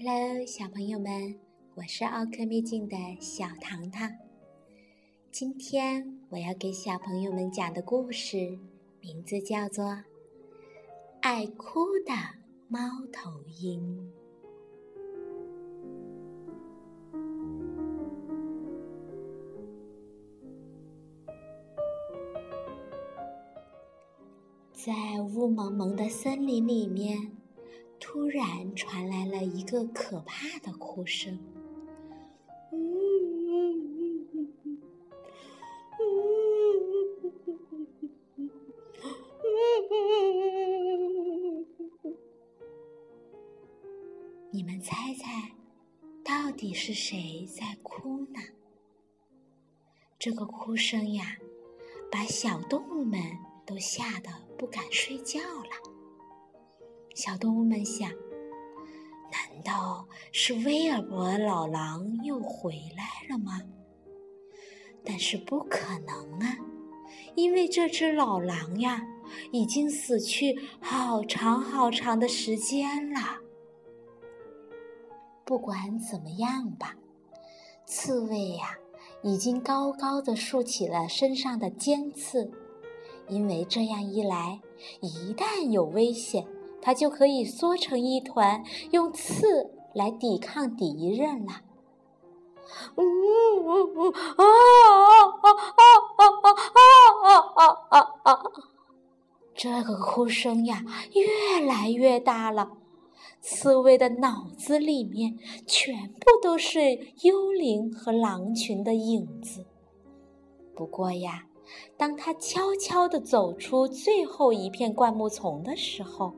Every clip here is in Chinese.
Hello，小朋友们，我是奥克秘境的小糖糖。今天我要给小朋友们讲的故事名字叫做《爱哭的猫头鹰》。在雾蒙蒙的森林里面。突然传来了一个可怕的哭声。你们猜猜，到底是谁在哭呢？这个哭声呀，把小动物们都吓得不敢睡觉了。小动物们想：难道是威尔伯老狼又回来了吗？但是不可能啊，因为这只老狼呀，已经死去好长好长的时间了。不管怎么样吧，刺猬呀，已经高高的竖起了身上的尖刺，因为这样一来，一旦有危险。它就可以缩成一团，用刺来抵抗敌人了。呜呜呜！啊啊啊啊啊啊啊啊啊！这个哭声呀，越来越大了。刺猬的脑子里面全部都是幽灵和狼群的影子。不过呀，当他悄悄地走出最后一片灌木丛的时候，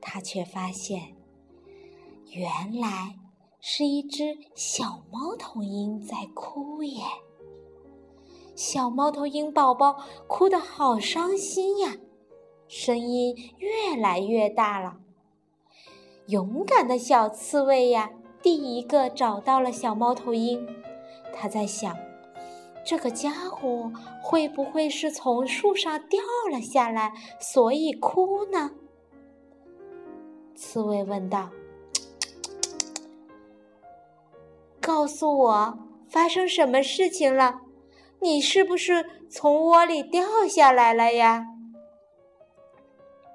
他却发现，原来是一只小猫头鹰在哭耶。小猫头鹰宝宝哭得好伤心呀，声音越来越大了。勇敢的小刺猬呀，第一个找到了小猫头鹰。他在想，这个家伙会不会是从树上掉了下来，所以哭呢？刺猬问道：“告诉我，发生什么事情了？你是不是从窝里掉下来了呀？”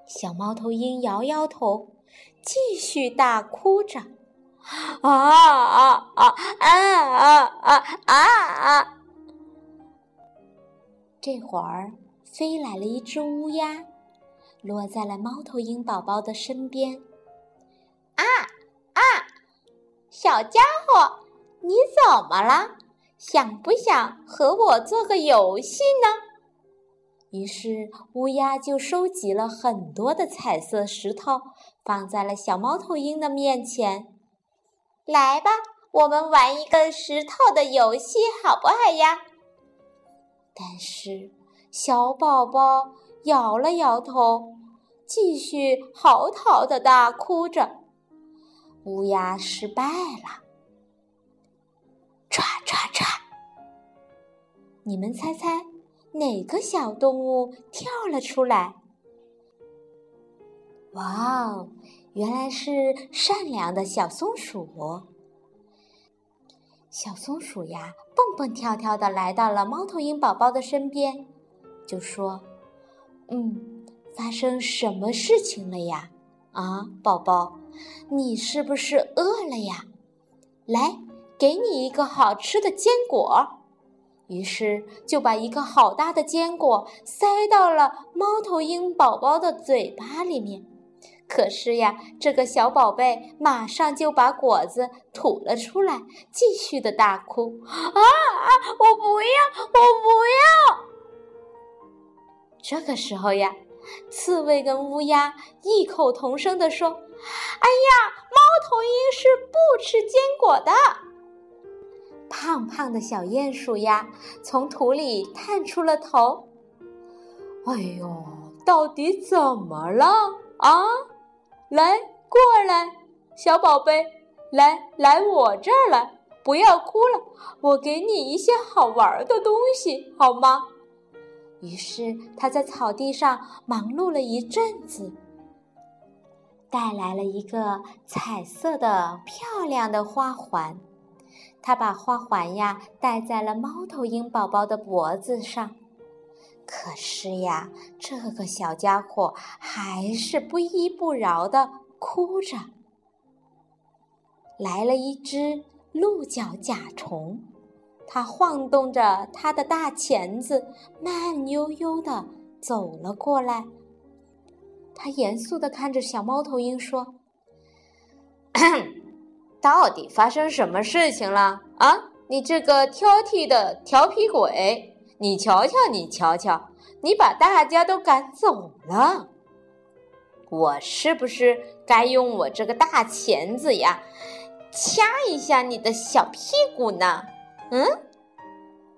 小猫头鹰摇摇头，继续大哭着：“啊啊啊啊啊啊啊！”这会儿，飞来了一只乌鸦，落在了猫头鹰宝宝的身边。小家伙，你怎么了？想不想和我做个游戏呢？于是乌鸦就收集了很多的彩色石头，放在了小猫头鹰的面前。来吧，我们玩一个石头的游戏，好不好呀？但是小宝宝摇了摇头，继续嚎啕的大哭着。乌鸦失败了，唰唰唰！你们猜猜哪个小动物跳了出来？哇哦，原来是善良的小松鼠。小松鼠呀，蹦蹦跳跳的来到了猫头鹰宝宝的身边，就说：“嗯，发生什么事情了呀？啊，宝宝。”你是不是饿了呀？来，给你一个好吃的坚果。于是就把一个好大的坚果塞到了猫头鹰宝宝的嘴巴里面。可是呀，这个小宝贝马上就把果子吐了出来，继续的大哭：“啊啊！我不要，我不要！”这个时候呀。刺猬跟乌鸦异口同声地说：“哎呀，猫头鹰是不吃坚果的。”胖胖的小鼹鼠呀，从土里探出了头。“哎呦，到底怎么了啊？来，过来，小宝贝，来来我这儿来，不要哭了，我给你一些好玩的东西，好吗？”于是他在草地上忙碌了一阵子。带来了一个彩色的漂亮的花环。他把花环呀戴在了猫头鹰宝宝的脖子上。可是呀，这个小家伙还是不依不饶的哭着。来了一只鹿角甲虫，它晃动着它的大钳子，慢悠悠的走了过来。他严肃的看着小猫头鹰说：“ 到底发生什么事情了啊？你这个挑剔的调皮鬼！”你瞧瞧，你瞧瞧，你把大家都赶走了，我是不是该用我这个大钳子呀，掐一下你的小屁股呢？嗯？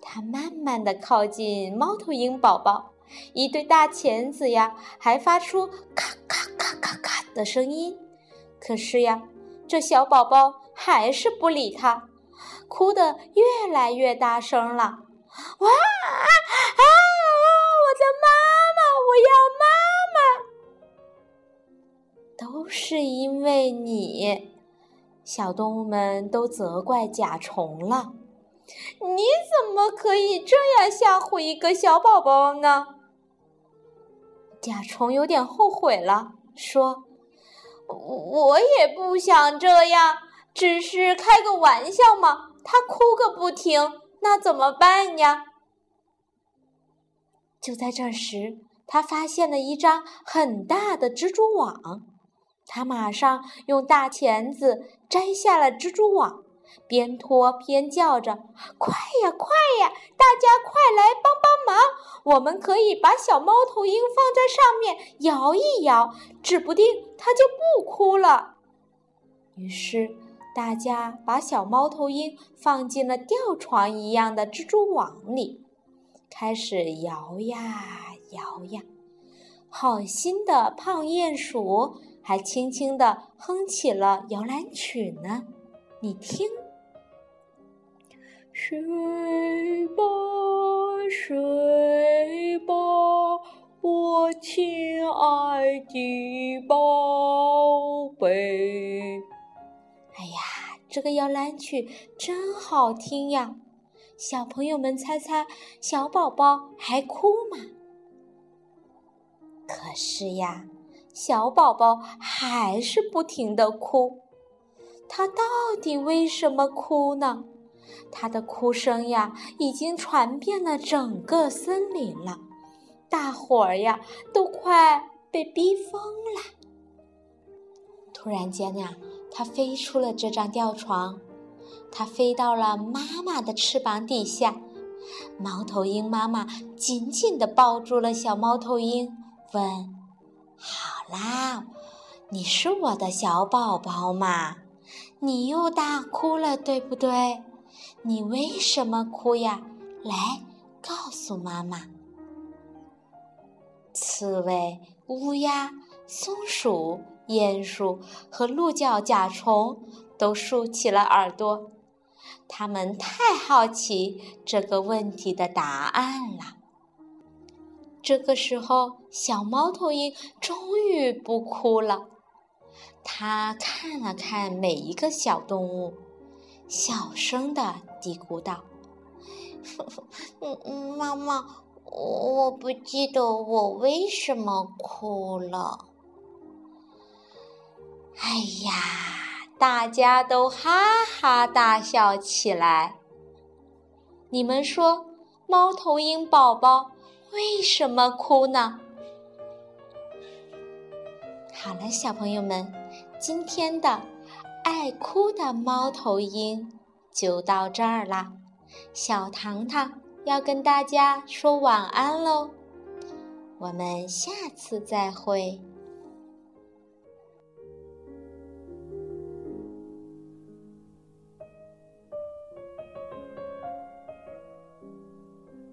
它慢慢的靠近猫头鹰宝宝，一对大钳子呀，还发出咔咔咔咔咔的声音。可是呀，这小宝宝还是不理他，哭得越来越大声了。哇啊啊！我的妈妈，我要妈妈！都是因为你，小动物们都责怪甲虫了。你怎么可以这样吓唬一个小宝宝呢？甲虫有点后悔了，说：“我也不想这样，只是开个玩笑嘛。”他哭个不停。那怎么办呀？就在这时，他发现了一张很大的蜘蛛网。他马上用大钳子摘下了蜘蛛网，边拖边叫着：“快呀，快呀！大家快来帮帮忙！我们可以把小猫头鹰放在上面摇一摇，指不定它就不哭了。”于是。大家把小猫头鹰放进了吊床一样的蜘蛛网里，开始摇呀摇呀。好心的胖鼹鼠还轻轻地哼起了摇篮曲呢，你听：睡吧，睡吧，我亲爱的宝贝。哎呀，这个摇篮曲真好听呀！小朋友们猜猜，小宝宝还哭吗？可是呀，小宝宝还是不停的哭。他到底为什么哭呢？他的哭声呀，已经传遍了整个森林了，大伙儿呀，都快被逼疯了。突然间呀。它飞出了这张吊床，它飞到了妈妈的翅膀底下。猫头鹰妈妈紧紧地抱住了小猫头鹰，问：“好啦，你是我的小宝宝嘛？你又大哭了，对不对？你为什么哭呀？来，告诉妈妈。”刺猬、乌鸦、松鼠。鼹鼠和鹿角甲虫都竖起了耳朵，他们太好奇这个问题的答案了。这个时候，小猫头鹰终于不哭了。它看了看每一个小动物，小声的嘀咕道：“嗯嗯，妈妈，我不记得我为什么哭了。”哎呀，大家都哈哈大笑起来。你们说，猫头鹰宝宝为什么哭呢？好了，小朋友们，今天的爱哭的猫头鹰就到这儿啦。小糖糖要跟大家说晚安喽，我们下次再会。